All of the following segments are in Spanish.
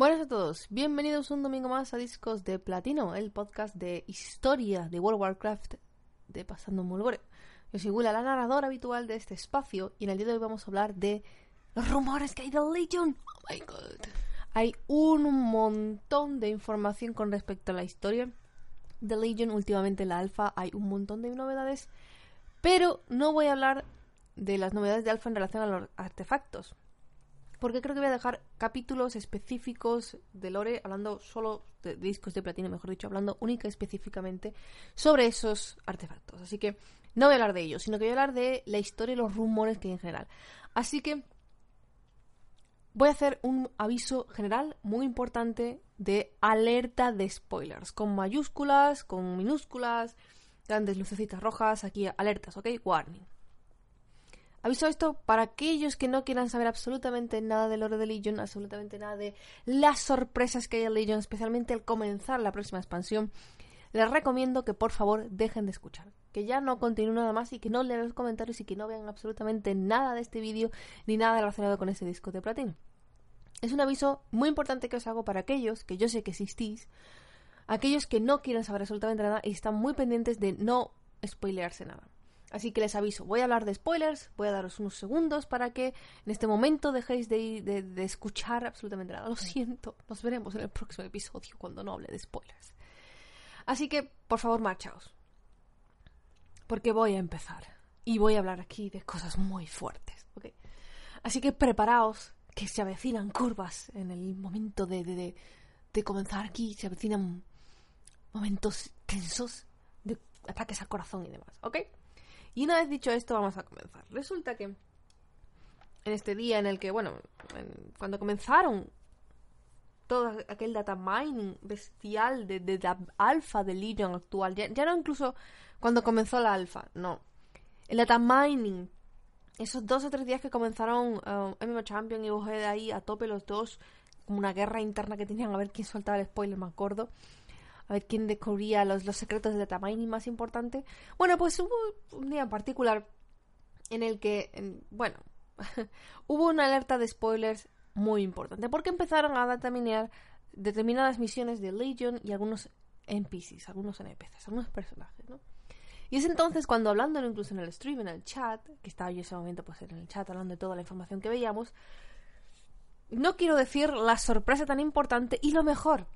Buenas a todos, bienvenidos un domingo más a Discos de Platino, el podcast de historia de World of Warcraft de Pasando Mulgore. Yo soy Willa, la narradora habitual de este espacio, y en el día de hoy vamos a hablar de los rumores que hay de Legion. Oh my god. Hay un montón de información con respecto a la historia de Legion. Últimamente en la alfa hay un montón de novedades, pero no voy a hablar de las novedades de alfa en relación a los artefactos porque creo que voy a dejar capítulos específicos de Lore, hablando solo de discos de platino, mejor dicho, hablando única y específicamente sobre esos artefactos. Así que no voy a hablar de ellos, sino que voy a hablar de la historia y los rumores que hay en general. Así que voy a hacer un aviso general muy importante de alerta de spoilers, con mayúsculas, con minúsculas, grandes lucecitas rojas, aquí alertas, ¿ok? Warning. Aviso esto para aquellos que no quieran saber absolutamente nada del lore de Legion, absolutamente nada de las sorpresas que hay en Legion, especialmente al comenzar la próxima expansión. Les recomiendo que por favor dejen de escuchar, que ya no continúen nada más y que no lean los comentarios y que no vean absolutamente nada de este vídeo ni nada relacionado con este disco de platino. Es un aviso muy importante que os hago para aquellos que yo sé que existís, aquellos que no quieren saber absolutamente nada y están muy pendientes de no spoilearse nada. Así que les aviso, voy a hablar de spoilers, voy a daros unos segundos para que en este momento dejéis de, de, escuchar absolutamente nada. Lo siento, nos veremos en el próximo episodio cuando no hable de spoilers. Así que, por favor, marchaos. Porque voy a empezar. Y voy a hablar aquí de cosas muy fuertes. Así que preparaos, que se avecinan curvas en el momento de, de, de comenzar aquí. Se avecinan momentos tensos de ataques al corazón y demás. ¿Ok? Y una vez dicho esto, vamos a comenzar. Resulta que en este día en el que, bueno, cuando comenzaron todo aquel data mining bestial de, de la alfa de Legion actual, ya, no incluso cuando comenzó la alfa, no. El data mining, esos dos o tres días que comenzaron uh, MMO Champion y de ahí a tope los dos, como una guerra interna que tenían a ver quién soltaba el spoiler, me acuerdo a ver quién descubría los, los secretos de mining más importante. Bueno, pues hubo un día en particular en el que, bueno, hubo una alerta de spoilers muy importante, porque empezaron a dataminear determinadas misiones de Legion y algunos NPCs, algunos NPCs, algunos personajes, ¿no? Y es entonces cuando hablando incluso en el stream, en el chat, que estaba yo en ese momento pues en el chat hablando de toda la información que veíamos, no quiero decir la sorpresa tan importante y lo mejor,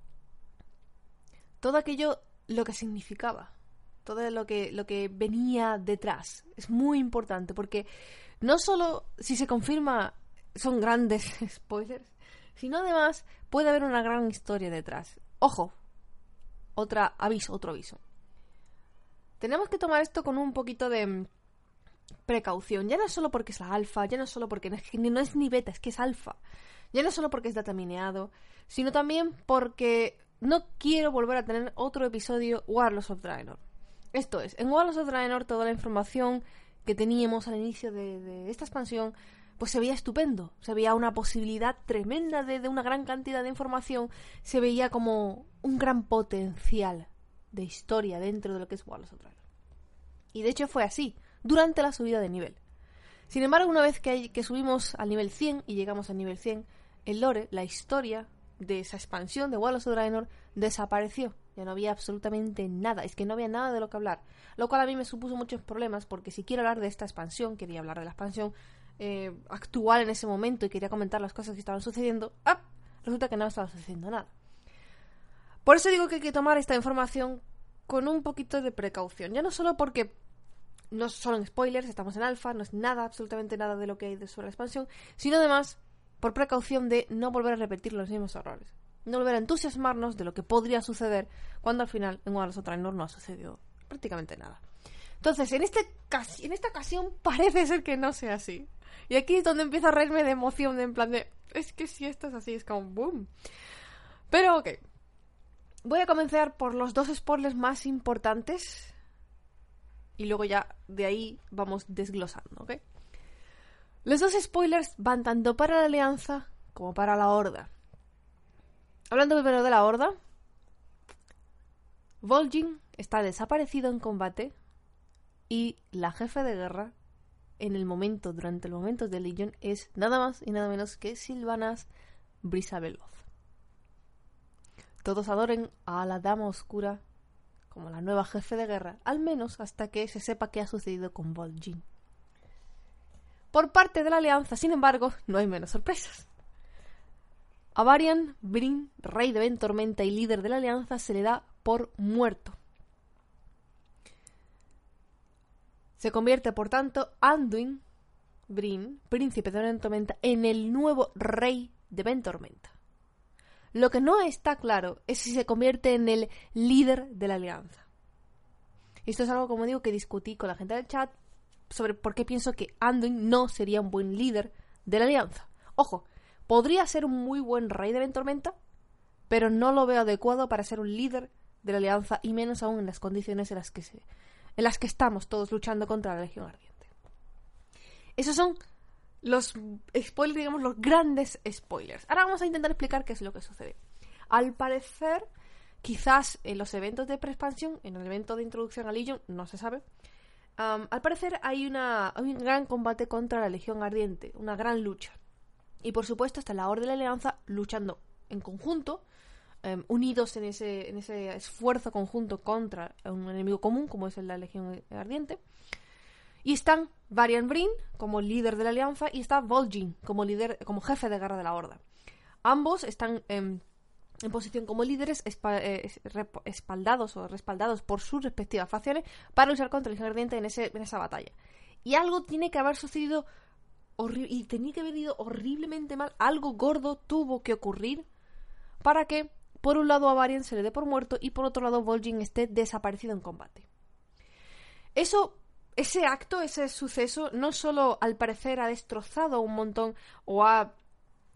todo aquello lo que significaba, todo lo que, lo que venía detrás. Es muy importante porque no solo si se confirma son grandes spoilers, sino además puede haber una gran historia detrás. Ojo, otra aviso, otro aviso. Tenemos que tomar esto con un poquito de mm, precaución. Ya no solo porque es la alfa, ya no solo porque no es, ni beta, es que es alfa. Ya no solo porque es datamineado, sino también porque no quiero volver a tener otro episodio Warlords of Draenor. Esto es, en Warlords of Draenor toda la información que teníamos al inicio de, esta expansión pues se veía estupendo, se veía una posibilidad tremenda de, una gran cantidad de información, se veía como un gran potencial de historia dentro de lo que es Warlords of Draenor. Y de hecho fue así, durante la subida de nivel. Sin embargo, una vez que, que subimos al nivel 100 y llegamos al nivel 100, el lore, la historia, de esa expansión de Wallace of Draenor desapareció. Ya no había absolutamente nada. Es que no había nada de lo que hablar. Lo cual a mí me supuso muchos problemas porque si quiero hablar de esta expansión, quería hablar de la expansión eh, actual en ese momento y quería comentar las cosas que estaban sucediendo, ¡ah! resulta que no estaba sucediendo nada. Por eso digo que hay que tomar esta información con un poquito de precaución. Ya no solo porque no son spoilers, estamos en alfa, no es nada, absolutamente nada de lo que hay sobre la expansión, sino además por precaución de no volver a repetir los mismos errores. No volver a entusiasmarnos de lo que podría suceder cuando al final en una de las otras no ha sucedido prácticamente nada. Entonces, en, este, en esta ocasión parece ser que no sea así. Y aquí es donde empiezo a reírme de emoción, de en plan de, es que si esto es así, es como boom. Pero ok. Voy a comenzar por los dos spoilers más importantes. Y luego ya de ahí vamos desglosando, ¿ok? Los dos spoilers van tanto para la Alianza como para la Horda. Hablando primero de la Horda, Vol'jin está desaparecido en combate y la jefe de guerra en el momento, durante el momento de Legion, es nada más y nada menos que Silvanas Brisa Veloz. todos adoren a la Dama Oscura como la nueva jefe de guerra, al menos hasta que se sepa qué ha sucedido con Vol'jin. Por parte de la Alianza, sin embargo, no hay menos sorpresas. A Varian Brin, rey de Ventormenta y líder de la Alianza, se le da por muerto. Se convierte, por tanto, Anduin Brin, príncipe de Ventormenta, en el nuevo rey de Ventormenta. Lo que no está claro es si se convierte en el líder de la alianza. Esto es algo, como digo, que discutí con la gente del chat sobre por qué pienso que Anduin no sería un buen líder de la alianza. Ojo, podría ser un muy buen rey de Ventormenta, pero no lo veo adecuado para ser un líder de la alianza y menos aún en las condiciones en las que se, en las que estamos todos luchando contra la Legión Ardiente. Esos son los spoilers, digamos, los grandes spoilers. Ahora vamos a intentar explicar qué es lo que sucede. Al parecer, quizás en los eventos de pre-expansión, en el evento de introducción a Legion, no se sabe. Al parecer hay, una, un gran combate contra la Legión Ardiente, una gran lucha. Y por supuesto está la Orden de la Alianza luchando en conjunto, em, unidos en ese, en ese esfuerzo conjunto contra un enemigo común como es la Legión Ardiente. Y están Varian Brin como líder de la alianza y está Vol'jin como líder, como jefe de guerra de la Horda. Ambos están en, posición como líderes eh, espaldados o respaldados por sus respectivas facciones para luchar contra el Ardiente en, en esa batalla. Y algo tiene que haber sucedido y tenía que haber ido horriblemente mal. Algo gordo tuvo que ocurrir para que, por un lado, a Varian se le dé por muerto y por otro lado, Vol'jin esté desaparecido en combate. Eso ese acto, ese suceso, no solo al parecer ha destrozado un montón o ha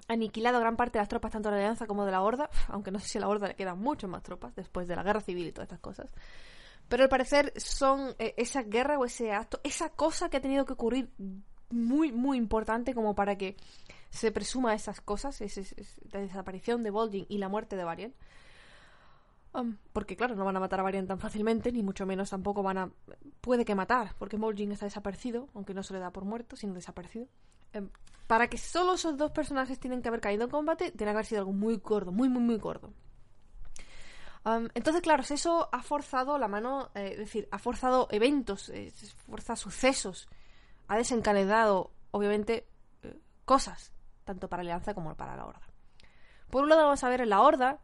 aniquilado gran parte de las tropas tanto de la Alianza como de la Horda, aunque no sé si a la Horda le quedan mucho más tropas después de la guerra civil y todas estas cosas. Pero al parecer son eh, esa guerra o ese acto, esa cosa que ha tenido que ocurrir muy, muy importante como para que se presuma esas cosas, la desaparición de Vol'jin y la muerte de Varian porque claro, no van a matar a Varian tan fácilmente, ni mucho menos tampoco van a... Puede que matar, porque Moljin está desaparecido, aunque no se le da por muerto, sino desaparecido. Em, para que solo esos dos personajes tienen que haber caído en combate, tiene que haber sido algo muy gordo, muy, muy, muy gordo. entonces, claro, eso ha forzado la mano, eh, es decir, ha forzado eventos, eh, fuerza sucesos, ha desencadenado, obviamente, eh, cosas, tanto para la Alianza como para la Horda. Por un lado, vamos a ver en la Horda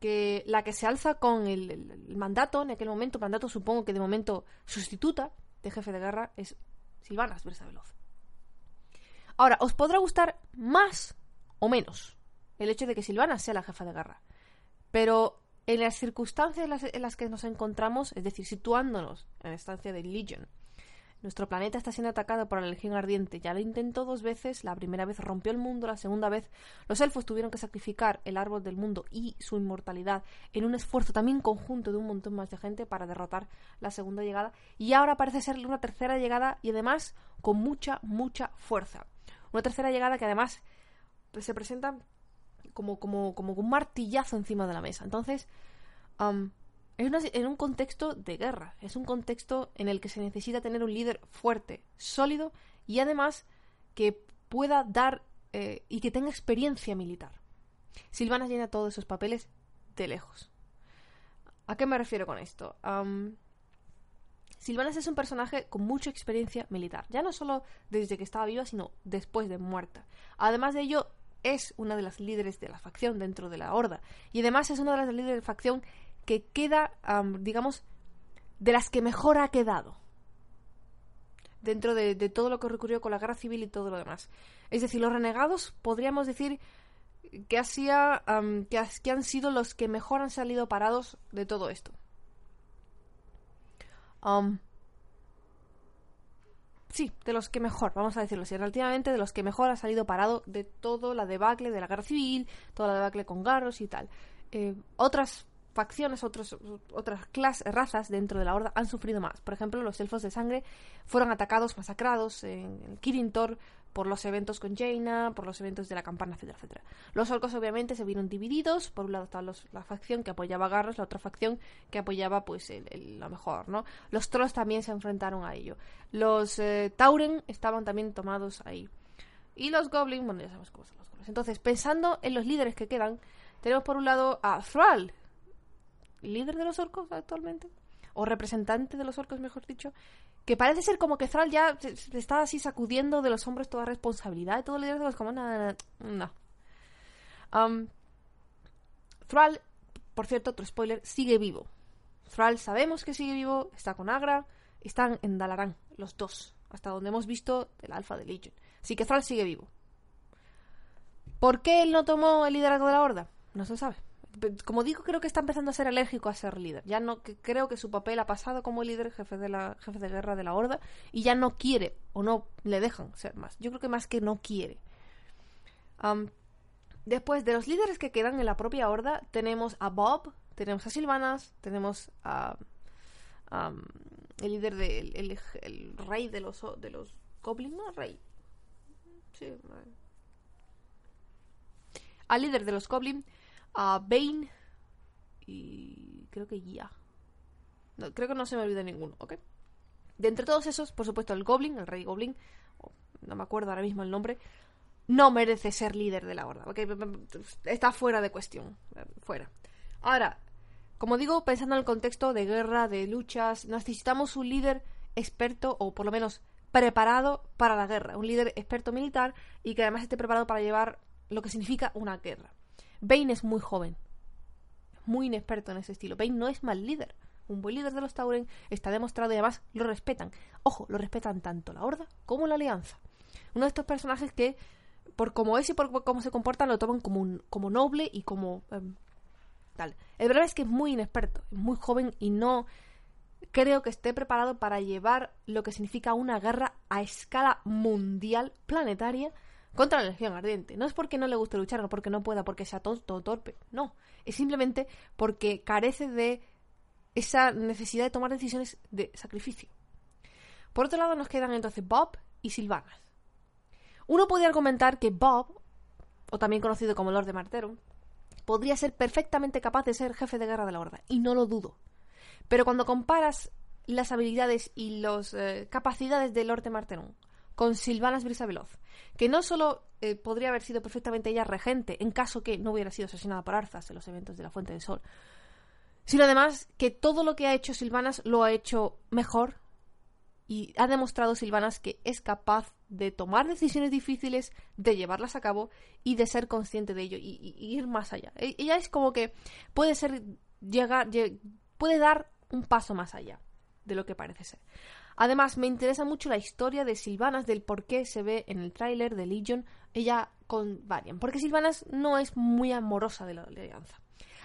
que la que se alza con el, mandato, en aquel momento, mandato supongo que de momento sustituta de jefe de guerra, es Silvanas Versa Veloz. Ahora, os podrá gustar más o menos el hecho de que Silvana sea la jefa de guerra, pero en las circunstancias en las, en las que nos encontramos, es decir, situándonos en la estancia de Legion, nuestro planeta está siendo atacado por la Legión Ardiente. Ya lo intentó dos veces. La primera vez rompió el mundo, la segunda vez los elfos tuvieron que sacrificar el árbol del mundo y su inmortalidad en un esfuerzo también conjunto de un montón más de gente para derrotar la segunda llegada. Y ahora parece ser una tercera llegada y además con mucha, mucha fuerza. Una tercera llegada que además se presenta como, como, como un martillazo encima de la mesa. Entonces, es en un contexto de guerra, es un contexto en el que se necesita tener un líder fuerte, sólido y además que pueda dar eh, y que tenga experiencia militar. Silvana llena todos esos papeles de lejos. ¿A qué me refiero con esto? Silvana es un personaje con mucha experiencia militar, ya no solo desde que estaba viva, sino después de muerta. Además de ello, es una de las líderes de la facción dentro de la Horda, y además es una de las líderes de la facción que queda, digamos, de las que mejor ha quedado dentro de, todo lo que ocurrió con la guerra civil y todo lo demás. Es decir, los renegados podríamos decir que, hacía, que, han sido los que mejor han salido parados de todo esto. Sí, de los que mejor, vamos a decirlo así, relativamente de los que mejor ha salido parado de todo la debacle de la guerra civil, toda la debacle con Garros y tal. Eh, otras facciones, otros, otras clases, razas dentro de la Horda han sufrido más. Por ejemplo, los elfos de sangre fueron atacados, masacrados en, Kirin Tor por los eventos con Jaina, por los eventos de la campana, etcétera, etcétera. Los orcos obviamente se vieron divididos, por un lado estaba la facción que apoyaba a Garros, la otra facción que apoyaba pues el, lo mejor, ¿no? Los trolls también se enfrentaron a ello. Los eh, Tauren estaban también tomados ahí. Y los Goblins, bueno, ya sabemos cómo son los Goblins. Entonces, pensando en los líderes que quedan, tenemos por un lado a Thrall, líder de los orcos actualmente, o representante de los orcos, mejor dicho, que parece ser como que Thrall ya se, está así sacudiendo de los hombres toda responsabilidad y todo de los como no. no. Um, Thrall, por cierto, otro spoiler, sigue vivo. Thrall sabemos que sigue vivo, está con Agra, están en Dalaran, los dos, hasta donde hemos visto el alfa de Legion. Así que Thrall sigue vivo. ¿Por qué él no tomó el liderazgo de la horda? No se sabe. Como digo, creo que está empezando a ser alérgico a ser líder. Ya no creo que su papel ha pasado como líder, jefe de la jefe de guerra de la horda, y ya no quiere o no le dejan ser más. Yo creo que más que no quiere. después de los líderes que quedan en la propia horda, tenemos a Bob, tenemos a Silvanas, tenemos a el líder del el, rey de los de los goblins, no rey. Sí, al líder de los Goblin, a Bane y creo que ya. creo que no se me olvida ninguno, ¿ok? De entre todos esos, por supuesto, el Goblin, el Rey Goblin, no me acuerdo ahora mismo el nombre, no merece ser líder de la horda, ¿ok? Está fuera de cuestión, fuera. Ahora, como digo, pensando en el contexto de guerra, de luchas, necesitamos un líder experto o por lo menos preparado para la guerra, un líder experto militar y que además esté preparado para llevar lo que significa una guerra. Bane es muy joven, muy inexperto en ese estilo. Bane no es mal líder. Un buen líder de los Tauren está demostrado y además lo respetan. Ojo, lo respetan tanto la Horda como la Alianza. Uno de estos personajes que, por cómo es y por cómo se comportan, lo toman como, un, como noble y como em, tal. El verdad es que es muy inexperto, es muy joven y no creo que esté preparado para llevar lo que significa una guerra a escala mundial, planetaria, contra la Legión Ardiente. No es porque no le guste luchar, no porque no pueda, porque sea tonto o torpe. No. Es simplemente porque carece de esa necesidad de tomar decisiones de sacrificio. Por otro lado, nos quedan entonces Bob y Silvanas. Uno podría argumentar que Bob, o también conocido como Lord de Martero, podría ser perfectamente capaz de ser jefe de guerra de la Horda, y no lo dudo. Pero cuando comparas las habilidades y las eh, capacidades de Lord de Martero con Silvanas Brisaveloz, que no solo eh, podría haber sido perfectamente ella regente en caso que no hubiera sido asesinada por Arzas en los eventos de la Fuente del Sol, sino además que todo lo que ha hecho Silvanas lo ha hecho mejor y ha demostrado Silvanas que es capaz de tomar decisiones difíciles, de llevarlas a cabo y de ser consciente de ello y, ir más allá. E, ella es como que puede ser llegar, puede dar un paso más allá de lo que parece ser. Además, me interesa mucho la historia de Silvanas, del por qué se ve en el tráiler de Legion ella con Varian. Porque Silvanas no es muy amorosa de la alianza.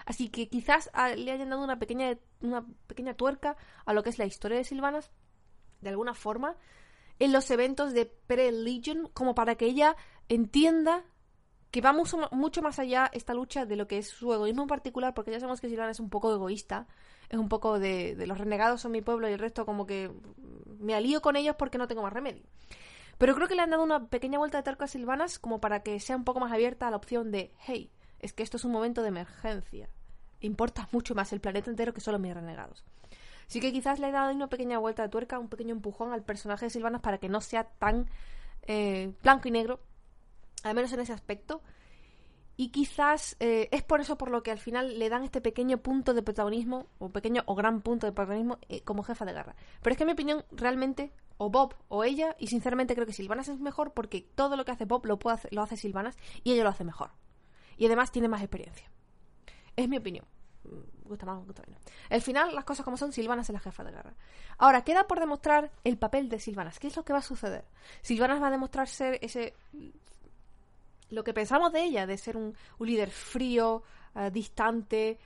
Así que quizás le hayan dado una pequeña, una pequeña tuerca a lo que es la historia de Silvanas, de alguna forma, en los eventos de pre-Legion, como para que ella entienda que va mucho, más allá esta lucha de lo que es su egoísmo en particular, porque ya sabemos que Silvana es un poco egoísta, es un poco de, los renegados son mi pueblo y el resto como que me alío con ellos porque no tengo más remedio. Pero creo que le han dado una pequeña vuelta de terco a Silvanas como para que sea un poco más abierta a la opción de, hey, es que esto es un momento de emergencia. Importa mucho más el planeta entero que solo mis renegados. Así que quizás le he dado una pequeña vuelta de tuerca, un pequeño empujón al personaje de Silvanas para que no sea tan eh, blanco y negro al menos en ese aspecto. Y quizás eh, es por eso por lo que al final le dan este pequeño punto de protagonismo, o pequeño o gran punto de protagonismo eh, como jefa de guerra. Pero es que en mi opinión, realmente, o Bob o ella, y sinceramente creo que Silvanas es mejor porque todo lo que hace Bob lo, puede lo hace Silvanas y ella lo hace mejor. Y además tiene más experiencia. Es mi opinión. Mm, gusta más, gusta menos. Al final, las cosas como son, Silvanas es la jefa de guerra. Ahora, queda por demostrar el papel de Silvanas. ¿Qué es lo que va a suceder? Silvanas va a demostrar ser ese lo que pensamos de ella, de ser un, líder frío, eh, distante,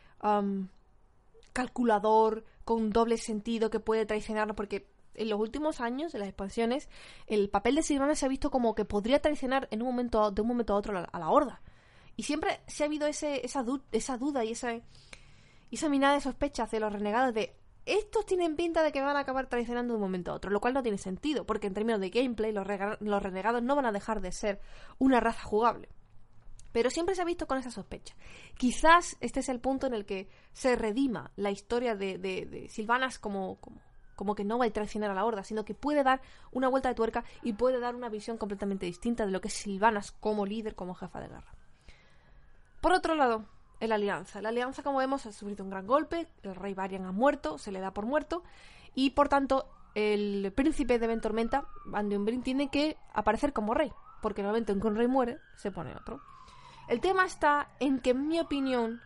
calculador, con doble sentido que puede traicionarnos, porque en los últimos años, en las expansiones, el papel de Silvana se ha visto como que podría traicionar en un momento, de un momento a otro a la, horda. Y siempre se ha habido ese, esa, esa duda y esa, esa minada de sospecha hacia los renegados de estos tienen pinta de que van a acabar traicionando de un momento a otro, lo cual no tiene sentido, porque en términos de gameplay los, renegados no van a dejar de ser una raza jugable. Pero siempre se ha visto con esa sospecha. Quizás este es el punto en el que se redima la historia de, de, Silvanas como, como, como, que no va a traicionar a la horda, sino que puede dar una vuelta de tuerca y puede dar una visión completamente distinta de lo que es Silvanas como líder, como jefa de guerra. Por otro lado, en la alianza. La alianza, como vemos, ha sufrido un gran golpe, el rey Varian ha muerto, se le da por muerto, y por tanto el príncipe de Ventormenta, Anduin Brin, tiene que aparecer como rey, porque en el momento en que un rey muere, se pone otro. El tema está en que, en mi opinión,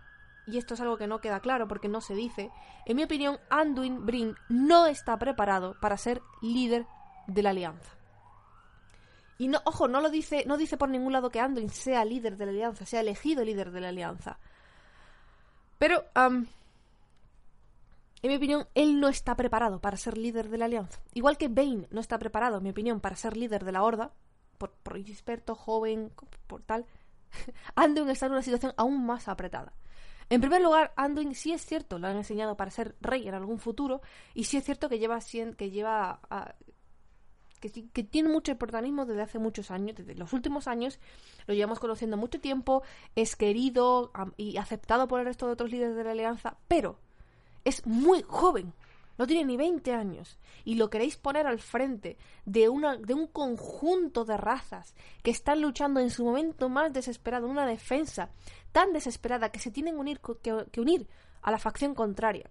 y esto es algo que no queda claro porque no se dice, en mi opinión, Anduin Brin no está preparado para ser líder de la alianza. Y no, ojo, no lo dice, no dice por ningún lado que Anduin sea líder de la alianza, sea elegido líder de la alianza. Pero, en mi opinión, él no está preparado para ser líder de la alianza. Igual que Bane no está preparado, en mi opinión, para ser líder de la Horda, por, por experto, joven, por tal. Anduin está en una situación aún más apretada. En primer lugar, Anduin sí es cierto, lo han enseñado para ser rey en algún futuro, y sí es cierto que lleva, que lleva que, tiene mucho protagonismo desde hace muchos años, desde los últimos años, lo llevamos conociendo mucho tiempo, es querido y aceptado por el resto de otros líderes de la alianza, pero es muy joven, no tiene ni 20 años, y lo queréis poner al frente de, una, de un conjunto de razas que están luchando en su momento más desesperado, una defensa tan desesperada que se tienen unir, que unir a la facción contraria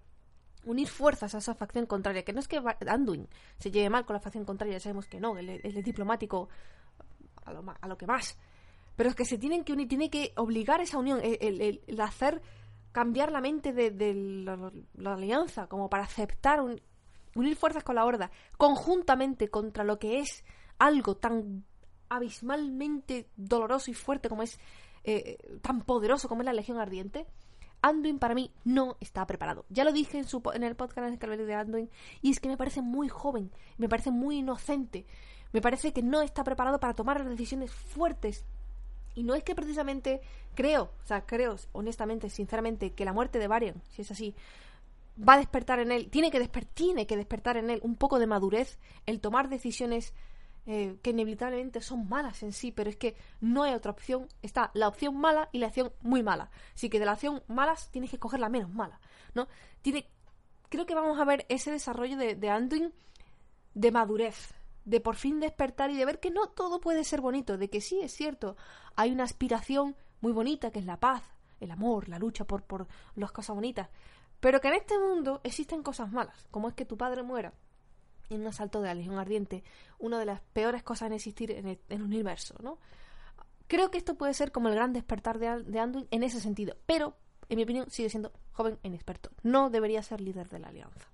unir fuerzas a esa facción contraria. Que no es que Anduin se lleve mal con la facción contraria, ya sabemos que no, él, es diplomático a lo, a lo, que más. Pero es que se tienen que unir, tiene que obligar esa unión, el, hacer cambiar la mente de, la, alianza, como para aceptar unir fuerzas con la horda, conjuntamente contra lo que es algo tan abismalmente doloroso y fuerte como es, eh, tan poderoso como es la Legión Ardiente Anduin para mí no está preparado. Ya lo dije en, su, en el podcast de Anduin y es que me parece muy joven, me parece muy inocente, me parece que no está preparado para tomar decisiones fuertes. Y no es que precisamente creo, o sea, creo honestamente, sinceramente, que la muerte de Varian, si es así, va a despertar en él, tiene que, tiene que despertar en él un poco de madurez, el tomar decisiones eh, que inevitablemente son malas en sí, pero es que no hay otra opción. Está la opción mala y la opción muy mala. Así que de la opción malas tienes que coger la menos mala, ¿no? Tiene, creo que vamos a ver ese desarrollo de, de Anduin de madurez, de por fin despertar y de ver que no todo puede ser bonito, de que sí es cierto, hay una aspiración muy bonita que es la paz, el amor, la lucha por, por las cosas bonitas, pero que en este mundo existen cosas malas, como es que tu padre muera, en un asalto de la Legión Ardiente, una de las peores cosas en existir en el, universo, ¿no? Creo que esto puede ser como el gran despertar de, de Anduin en ese sentido, pero, en mi opinión, sigue siendo joven e inexperto. No debería ser líder de la alianza.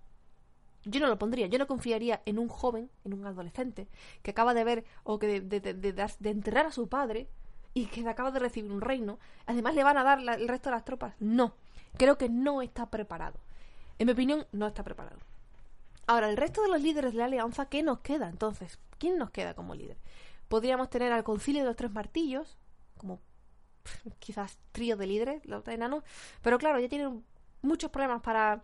Yo no lo pondría, yo no confiaría en un joven, en un adolescente, que acaba de ver o que de, de, enterrar a su padre y que acaba de recibir un reino. Además, le van a dar el resto de las tropas. No, creo que no está preparado. En mi opinión, no está preparado. Ahora, el resto de los líderes de la alianza, ¿qué nos queda entonces? ¿Quién nos queda como líder? Podríamos tener al concilio de los tres martillos, como quizás trío de líderes, los enanos, pero claro, ya tienen muchos problemas para,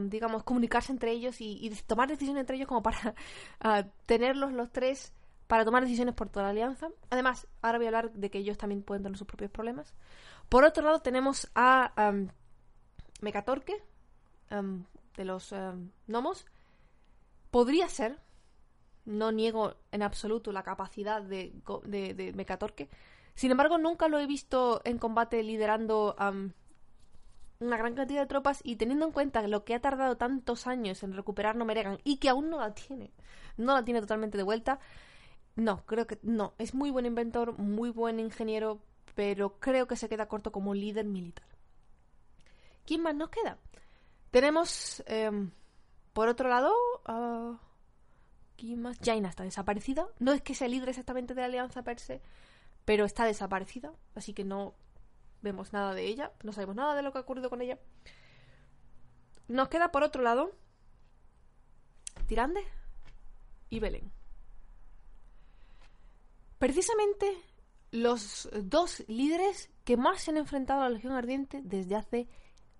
digamos, comunicarse entre ellos y, tomar decisiones entre ellos como para uh, tenerlos los tres para tomar decisiones por toda la alianza. Además, ahora voy a hablar de que ellos también pueden tener sus propios problemas. Por otro lado, tenemos a um, Mecatorque, de los gnomos, Podría ser, no niego en absoluto la capacidad de, de, Mecatorque. Sin embargo, nunca lo he visto en combate liderando una gran cantidad de tropas y teniendo en cuenta lo que ha tardado tantos años en recuperar Nomeregan y que aún no la tiene, no la tiene totalmente de vuelta. No, creo que no. Es muy buen inventor, muy buen ingeniero, pero creo que se queda corto como líder militar. ¿Quién más nos queda? Tenemos em, por otro lado, uh, ¿quién más? Jaina está desaparecida. No es que sea líder exactamente de la alianza per se, pero está desaparecida, así que no vemos nada de ella, no sabemos nada de lo que ha ocurrido con ella. Nos queda por otro lado Tirande y Belén. Precisamente los dos líderes que más se han enfrentado a la Legión Ardiente desde hace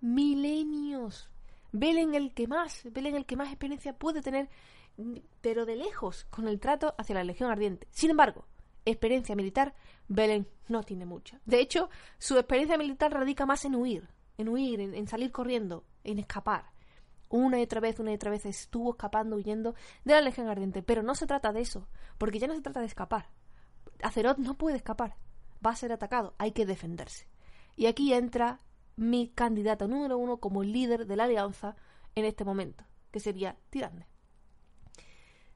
milenios. Belen el que más, Belen el que más experiencia puede tener, pero de lejos, con el trato hacia la Legión Ardiente. Sin embargo, experiencia militar, Belen no tiene mucha. De hecho, su experiencia militar radica más en huir, en huir, en, salir corriendo, en escapar. Una y otra vez, una y otra vez estuvo escapando, huyendo de la Legión Ardiente. Pero no se trata de eso, porque ya no se trata de escapar. Azeroth no puede escapar, va a ser atacado, hay que defenderse. Y aquí entra mi candidata número uno como líder de la alianza en este momento, que sería Tirande.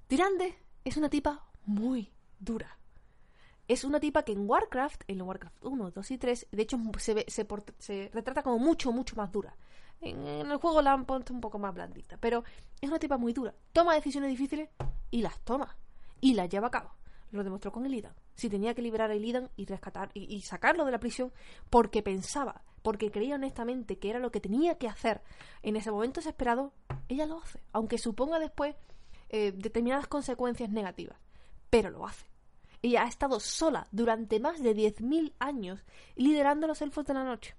Tirande es una tipa muy dura. Es una tipa que en Warcraft, en Warcraft 1, 2 y 3, de hecho se, retrata como mucho, mucho más dura. En, el juego la han puesto un poco más blandita, pero es una tipa muy dura. Toma decisiones difíciles y las toma. Y las lleva a cabo. Lo demostró con el Idan. Si tenía que liberar a Idan y rescatar y sacarlo de la prisión porque pensaba, porque creía honestamente que era lo que tenía que hacer en ese momento desesperado, ella lo hace. Aunque suponga después eh, determinadas consecuencias negativas. Pero lo hace. Ella ha estado sola durante más de 10.000 años liderando los elfos de la noche,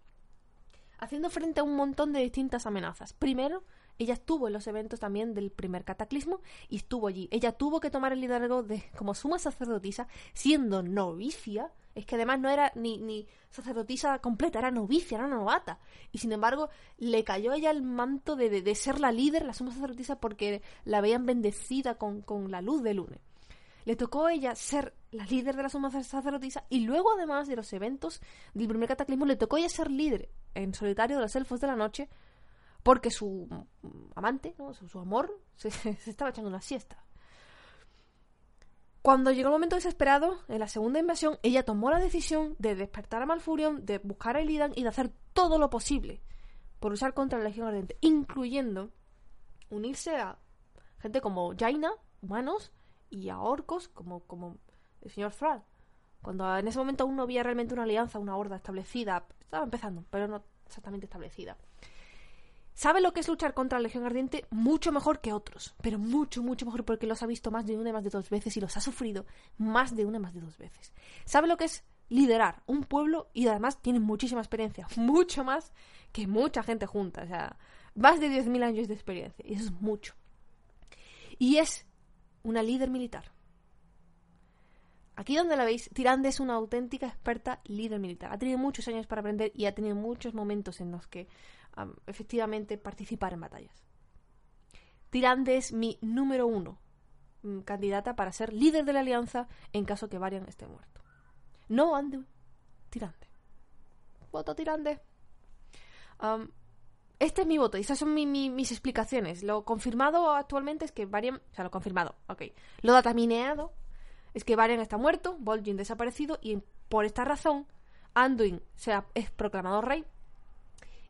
haciendo frente a un montón de distintas amenazas. Primero, ella estuvo en los eventos también del primer cataclismo y estuvo allí. Ella tuvo que tomar el liderazgo de, como suma sacerdotisa, siendo novicia. Es que además no era ni, ni sacerdotisa completa, era novicia, era novata. Y sin embargo, le cayó ella el manto de, de, ser la líder, la suma sacerdotisa, porque la veían bendecida con, con la luz de lunes. Le tocó a ella ser la líder de la suma sacerdotisa y luego además de los eventos del primer cataclismo le tocó a ella ser líder en solitario de los elfos de la noche porque su amante, su, amor, se, estaba echando una siesta. Cuando llegó el momento desesperado, en la segunda invasión, ella tomó la decisión de despertar a Malfurion, de buscar a Illidan y de hacer todo lo posible por usar contra la Legión Ardiente, incluyendo unirse a gente como Jaina, humanos, y a orcos, como, como el señor Thrall. Cuando en ese momento aún no había realmente una alianza, una horda establecida, estaba empezando, pero no exactamente establecida sabe lo que es luchar contra la Legión Ardiente mucho mejor que otros, pero mucho, mucho mejor porque los ha visto más de una y más de dos veces y los ha sufrido más de una y más de dos veces. Sabe lo que es liderar un pueblo y además tiene muchísima experiencia, mucho más que mucha gente junta, o sea, más de 10.000 años de experiencia, y eso es mucho. Y es una líder militar. Aquí donde la veis, Tirande es una auténtica experta líder militar. Ha tenido muchos años para aprender y ha tenido muchos momentos en los que efectivamente participar en batallas. Tirande es mi número uno mm, candidata para ser líder de la alianza en caso que Varian esté muerto. No Anduin, Tirande. Voto Tirande. este es mi voto y esas son mis explicaciones. Lo confirmado actualmente es que Varian. O sea, lo confirmado, ok. Lo datamineado es que Varian está muerto, Vol'jin desaparecido y por esta razón Anduin se es proclamado rey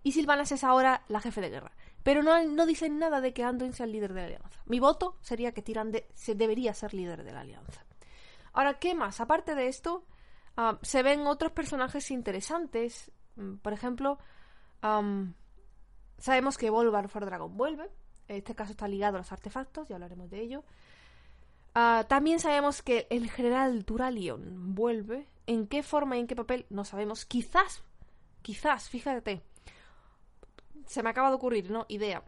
y Silvanas es ahora la jefe de guerra. Pero no, no dicen nada de que Anduin sea el líder de la alianza. Mi voto sería que Tirande se debería ser líder de la alianza. Ahora, ¿qué más? Aparte de esto, ah, se ven otros personajes interesantes. Mm, por ejemplo, sabemos que Volvar for Dragon vuelve. En este caso está ligado a los artefactos, ya hablaremos de ello. Ah, también sabemos que el general Turalion vuelve. ¿En qué forma y en qué papel? No sabemos. Quizás, quizás, fíjate, se me acaba de ocurrir, ¿no? Idea.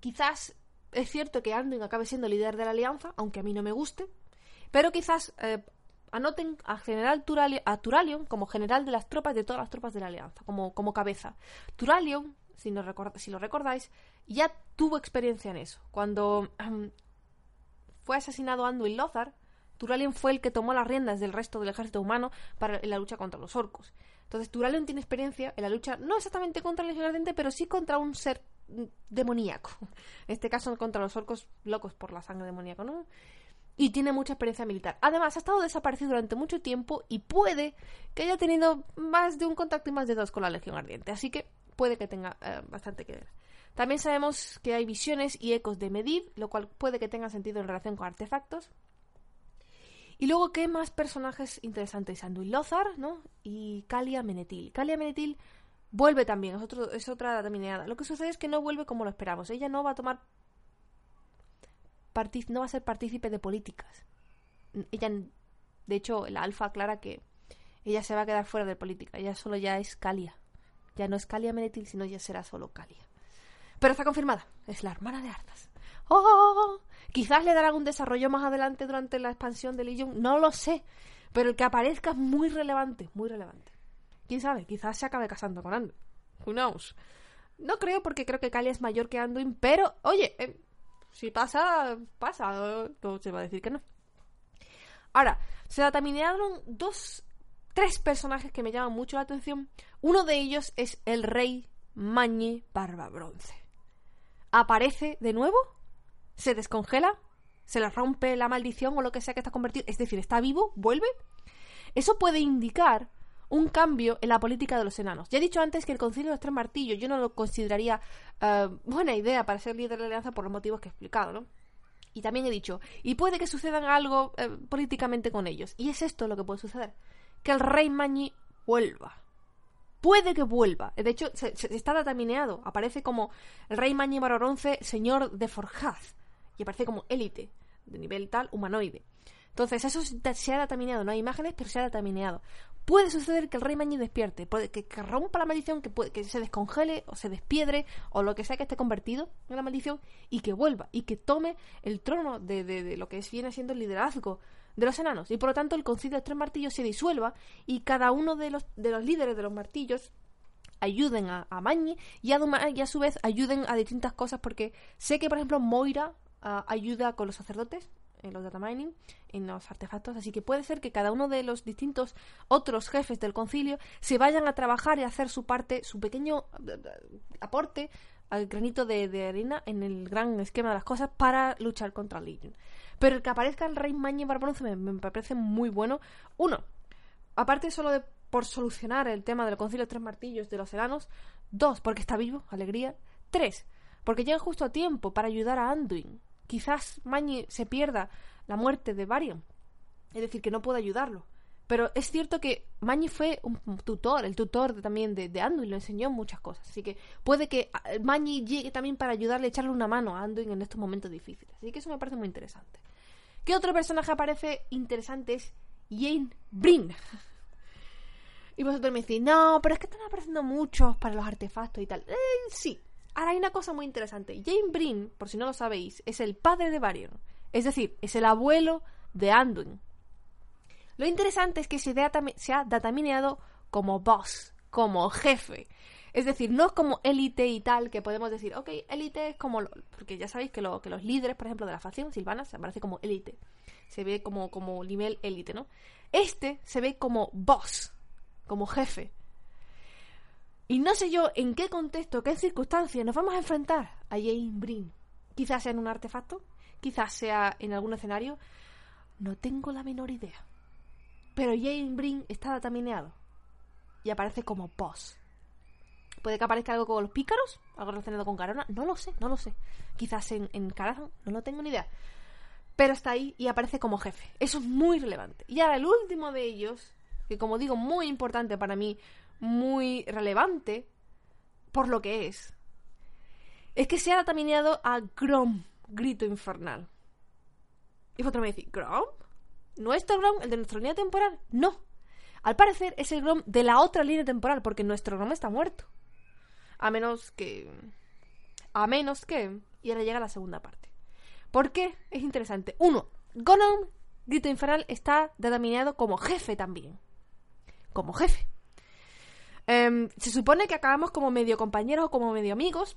Quizás es cierto que Anduin acabe siendo líder de la alianza, aunque a mí no me guste, pero quizás eh, anoten a general a Turalion como general de las tropas de todas las tropas de la alianza, como, como cabeza. Turalion, si, no si lo recordáis, ya tuvo experiencia en eso. Cuando fue asesinado Anduin Lothar, Turalion fue el que tomó las riendas del resto del ejército humano para la lucha contra los orcos. Entonces, Turalion tiene experiencia en la lucha, no exactamente contra el Legión pero sí contra un ser demoníaco. En este caso, contra los orcos locos por la sangre demoníaca, ¿no? Y tiene mucha experiencia militar. Además, ha estado desaparecido durante mucho tiempo y puede que haya tenido más de un contacto y más de dos con la Legión Ardiente. Así que puede que tenga eh, bastante que ver. También sabemos que hay visiones y ecos de Medivh, lo cual puede que tenga sentido en relación con artefactos. Y luego, ¿qué más personajes interesantes? Anduin Lothar, ¿no? Y Kalia Menetil. Kalia Menetil vuelve también, es, otro, es otra dominada. Lo que sucede es que no vuelve como lo esperamos. Ella no va a tomar. no va a ser partícipe de políticas. Ella, de hecho, la alfa aclara que ella se va a quedar fuera de política. Ella solo ya es Kalia. Ya no es Kalia Menetil, sino ya será solo Kalia. Pero está confirmada. Es la hermana de Arthas. ¡Oh! Quizás le darán un desarrollo más adelante durante la expansión de Legion, no lo sé. Pero el que aparezca es muy relevante, muy relevante. ¿Quién sabe? Quizás se acabe casando con Anduin. Who knows? No creo porque creo que Kalia es mayor que Anduin, pero oye, eh, si pasa, pasa. No se va a decir que no. Ahora, se determinaron dos tres personajes que me llaman mucho la atención. Uno de ellos es el rey Mañi Barba Bronce. Aparece de nuevo, se descongela, se le rompe la maldición o lo que sea que está convertido, es decir, está vivo, vuelve. Eso puede indicar un cambio en la política de los enanos. Ya he dicho antes que el Concilio de los Tres Martillos yo no lo consideraría eh, buena idea para ser líder de la alianza por los motivos que he explicado, ¿no? Y también he dicho, y puede que sucedan algo eh, políticamente con ellos. Y es esto lo que puede suceder. Que el rey Mañi vuelva. Puede que vuelva. De hecho, se, está datamineado. Aparece como el rey Mañi Baroronce, señor de Forjaz. Y aparece como élite, de nivel tal, humanoide. Entonces, eso se ha datamineado. No hay imágenes, pero se ha datamineado. Puede suceder que el rey Mañi despierte, puede que, rompa la maldición, que, puede, que se descongele o se despiedre o lo que sea que esté convertido en la maldición y que vuelva y que tome el trono de, de, lo que viene siendo el liderazgo de los enanos. Y por lo tanto el concilio de tres martillos se disuelva y cada uno de los, de los líderes de los martillos ayuden a, a Mañi y y a, su vez ayuden a distintas cosas porque sé que por ejemplo Moira ah, ayuda con los sacerdotes en los data mining, en los artefactos, así que puede ser que cada uno de los distintos otros jefes del concilio se vayan a trabajar y a hacer su parte, su pequeño aporte al granito de, arena en el gran esquema de las cosas para luchar contra Legion. Pero el que aparezca el rey Mañe Barbronce me, me parece muy bueno. Uno, aparte solo de por solucionar el tema del concilio de tres martillos de los enanos. Dos, porque está vivo, alegría. Tres, porque llega justo a tiempo para ayudar a Anduin, quizás Mañi se pierda la muerte de Varian. Es decir, que no puede ayudarlo. Pero es cierto que Mañi fue un tutor, el tutor también de, de, Anduin, lo enseñó muchas cosas. Así que puede que ah, Mañi llegue también para ayudarle, echarle una mano a Anduin en estos momentos difíciles. Así que eso me parece muy interesante. ¿Qué otro personaje aparece interesante? Es Jane Brin. Y vosotros me decís, no, pero es que están apareciendo muchos para los artefactos y tal. Eh, sí, Ahora hay una cosa muy interesante. Jane Brin, por si no lo sabéis, es el padre de Varian. Es decir, es el abuelo de Anduin. Lo interesante es que se, ha datamineado como boss, como jefe. Es decir, no como élite y tal, que podemos decir, ok, élite es como. porque ya sabéis que los líderes, por ejemplo, de la facción Silvana se aparece como élite. Se ve como, como nivel élite, ¿no? Este se ve como boss, como jefe. Y no sé yo en qué contexto, qué circunstancias nos vamos a enfrentar a Jane Brin. Quizás sea en un artefacto, quizás sea en algún escenario. No tengo la menor idea. Pero Jane Brin está datamineado y aparece como boss. Puede que aparezca algo con los pícaros, algo relacionado con Carona, no lo sé, no lo sé. Quizás en, en Carazan, no lo tengo ni idea. Pero está ahí y aparece como jefe. Eso es muy relevante. Y ahora el último de ellos, que como digo, muy importante para mí, muy relevante por lo que es, es que se ha datamineado a Grom, Grito Infernal. Y vosotros me decís, ¿Grom? ¿Nuestro Grom? ¿El de nuestra línea temporal? No. Al parecer es el Grom de la otra línea temporal, porque nuestro Grom está muerto. A menos que... A menos que... Y ahora llega la segunda parte. ¿Por qué? Es interesante. Uno, Grom, Grito Infernal, está datamineado como jefe también. Como jefe. Em, se supone que acabamos como medio compañeros o como medio amigos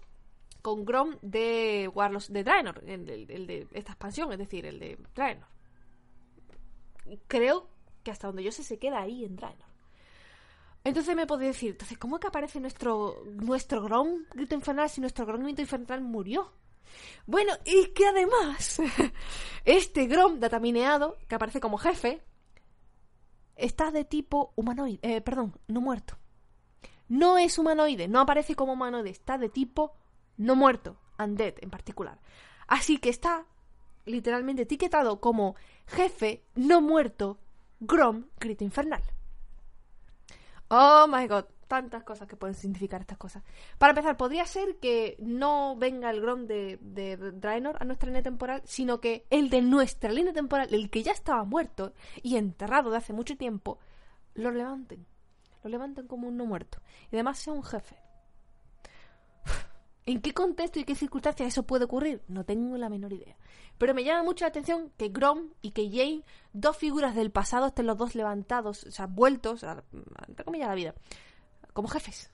con Grom de Warlords de Draenor, el, de esta expansión, es decir, el de Draenor. Creo que hasta donde yo sé se queda ahí en Draenor. Entonces me podéis decir, entonces, ¿cómo es que aparece nuestro, nuestro Grom Grito Infernal si nuestro Grom Grito Infernal murió? Bueno, y que además, este Grom datamineado, que aparece como jefe, está de tipo humanoide, eh, perdón, no muerto. No es humanoide, no aparece como humanoide, está de tipo no muerto, undead en particular. Así que está literalmente etiquetado como jefe no muerto Grom Grito Infernal. Oh my god, tantas cosas que pueden significar estas cosas. Para empezar, podría ser que no venga el Grom de, de Draenor a nuestra línea temporal, sino que el de nuestra línea temporal, el que ya estaba muerto y enterrado de hace mucho tiempo, lo levanten lo levantan como un no muerto. Y además sea un jefe. ¿En qué contexto y qué circunstancias eso puede ocurrir? No tengo la menor idea. Pero me llama mucho la atención que Grom y que Jane, dos figuras del pasado, estén los dos levantados, o sea, vueltos, a, entre comillas, a la vida, como jefes.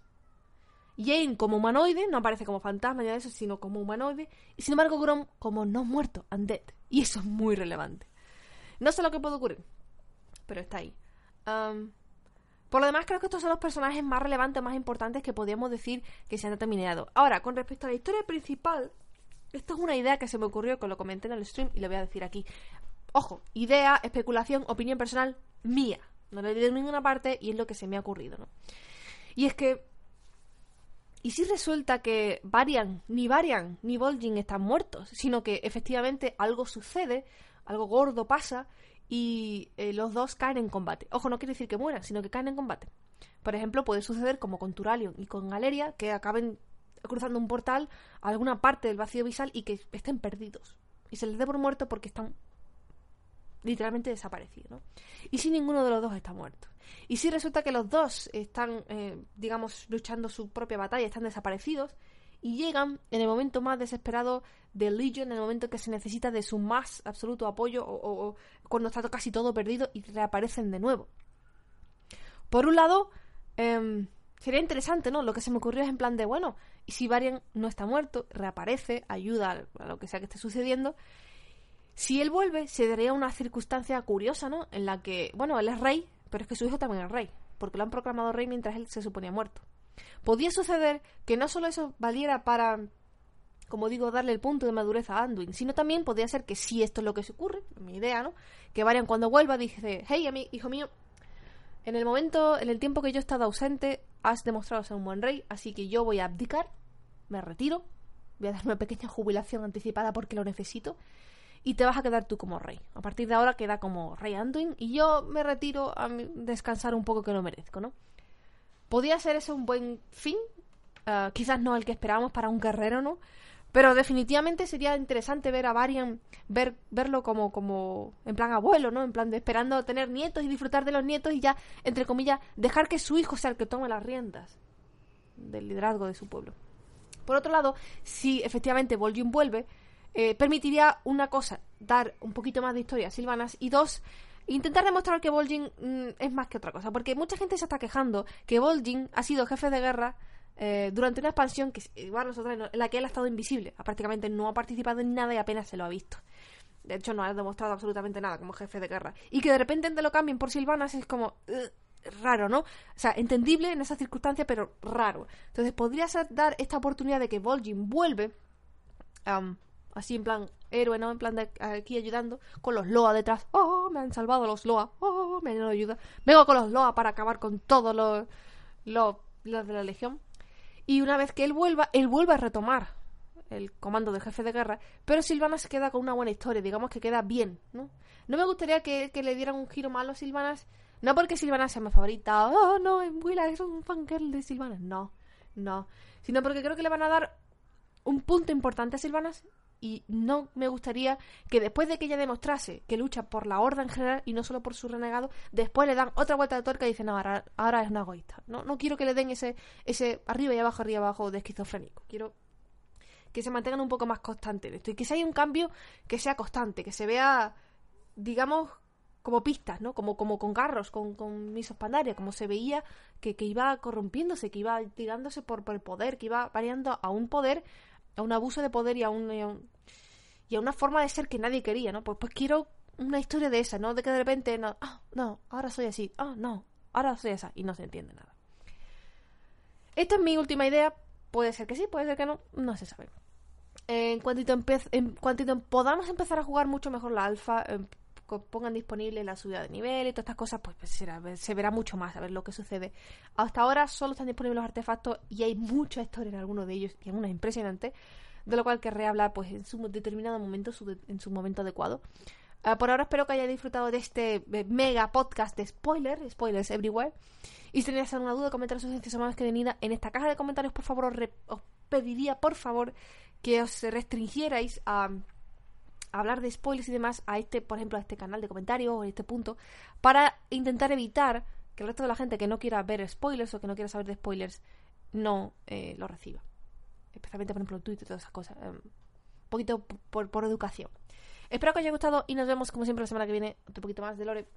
Jane como humanoide, no aparece como fantasma ni nada de eso, sino como humanoide. Y sin embargo, Grom como no muerto, undead. Y eso es muy relevante. No sé lo que puede ocurrir, pero está ahí. Por lo demás, creo que estos son los personajes más relevantes, más importantes que podríamos decir que se han determinado. Ahora, con respecto a la historia principal, esto es una idea que se me ocurrió, que lo comenté en el stream y lo voy a decir aquí. Ojo, idea, especulación, opinión personal mía. No le he en ninguna parte y es lo que se me ha ocurrido, ¿no? Y es que. ¿Y si resulta que Varian, ni Varian, ni Vol'jin están muertos? Sino que efectivamente algo sucede, algo gordo pasa y eh, los dos caen en combate. Ojo, no quiere decir que mueran, sino que caen en combate. Por ejemplo, puede suceder como con Turalion y con Galeria, que acaben cruzando un portal a alguna parte del vacío visal y que estén perdidos. Y se les dé por muerto porque están literalmente desaparecidos. Y si ninguno de los dos está muerto. Y si resulta que los dos están, eh, digamos, luchando su propia batalla, están desaparecidos, y llegan en el momento más desesperado de Legion, en el momento en que se necesita de su más absoluto apoyo o, cuando está casi todo perdido y reaparecen de nuevo. Por un lado, em, sería interesante, ¿no? Lo que se me ocurrió es en plan de, bueno, y si Varian no está muerto, reaparece, ayuda a lo que sea que esté sucediendo, si él vuelve, se daría una circunstancia curiosa, ¿no? En la que, bueno, él es rey, pero es que su hijo también es rey, porque lo han proclamado rey mientras él se suponía muerto. Podía suceder que no solo eso valiera para, como digo, darle el punto de madurez a Anduin, sino también podría ser que si esto es lo que se ocurre, mi idea, ¿no? Que Varian cuando vuelva dice, hey, hijo mío, en el momento, en el tiempo que yo he estado ausente, has demostrado ser un buen rey, así que yo voy a abdicar, me retiro, voy a dar una pequeña jubilación anticipada porque lo necesito, y te vas a quedar tú como rey. A partir de ahora queda como rey Anduin y yo me retiro a descansar un poco que lo merezco, ¿no? Podría ser ese un buen fin, ah, quizás no el que esperábamos para un guerrero, ¿no? Pero definitivamente sería interesante ver a Varian, ver, verlo como, como en plan abuelo, ¿no? En plan de esperando tener nietos y disfrutar de los nietos y ya, entre comillas, dejar que su hijo sea el que tome las riendas del liderazgo de su pueblo. Por otro lado, si efectivamente Vol'jin vuelve, eh, permitiría una cosa, dar un poquito más de historia a Silvanas y dos, intentar demostrar que Vol'jin mm, es más que otra cosa, porque mucha gente se está quejando que Vol'jin ha sido jefe de guerra eh, durante una expansión que igual nosotros en la que él ha estado invisible, prácticamente no ha participado en nada y apenas se lo ha visto. De hecho, no ha demostrado absolutamente nada como jefe de guerra. Y que de repente te lo cambien por Silvanas es como raro, ¿no? O sea, entendible en esa circunstancia, pero raro. Entonces, podría dar esta oportunidad de que Vol'jin vuelve, así en plan héroe, ¿no? En plan de aquí ayudando, con los Loa detrás. ¡Oh! Me han salvado los Loa. ¡Oh! Me han ayuda. Vengo con los Loa para acabar con todos los, los, de la Legión. Y una vez que él vuelva, él vuelve a retomar el comando del jefe de guerra, pero Silvanas se queda con una buena historia, digamos que queda bien, ¿no? No me gustaría que, le dieran un giro malo a Silvanas, no porque Silvanas sea mi favorita, oh no, Willa es un fangirl de Silvanas, no, no, sino porque creo que le van a dar un punto importante a Silvanas y no me gustaría que después de que ella demostrase que lucha por la horda en general y no solo por su renegado, después le dan otra vuelta de tuerca y dicen, no, ahora, ahora es una egoísta. No, no quiero que le den ese, ese arriba y abajo, arriba y abajo de esquizofrénico. Quiero que se mantengan un poco más constantes en esto y que si hay un cambio que sea constante, que se vea, digamos, como pistas, ¿no? Como, como con carros, con, con misos pandaria, como se veía que, que iba corrompiéndose, que iba tirándose por, por el poder, que iba variando a un poder a un abuso de poder y a, un, y a, una forma de ser que nadie quería, ¿no? Pues, pues quiero una historia de esa, ¿no? De que de repente, no, ah, no, ahora soy así, ah, no, ahora soy esa, y no se entiende nada. Esta es mi última idea, puede ser que sí, puede ser que no, no se sabe. En cuantito, en cuantito podamos empezar a jugar mucho mejor la alfa, em, pongan disponible la subida de nivel y todas estas cosas, pues, pues se verá mucho más a ver lo que sucede. Hasta ahora solo están disponibles los artefactos y hay mucha historia en algunos de ellos y algunas impresionantes, de lo cual querré hablar pues en su determinado momento, en su momento adecuado. Ah, por ahora espero que hayáis disfrutado de este eh, mega podcast de spoilers, spoilers everywhere. Y si tenéis alguna duda, comentaros sugerencias o más que venida en esta caja de comentarios, por favor, os pediría por favor que os restringierais a hablar de spoilers y demás a este, por ejemplo, a este canal de comentarios o a este punto, para intentar evitar que el resto de la gente que no quiera ver spoilers o que no quiera saber de spoilers no eh, lo reciba. Especialmente, por ejemplo, Twitter y todas esas cosas. un em, poquito por, por educación. Espero que os haya gustado y nos vemos como siempre la semana que viene. Otro poquito más de Lore.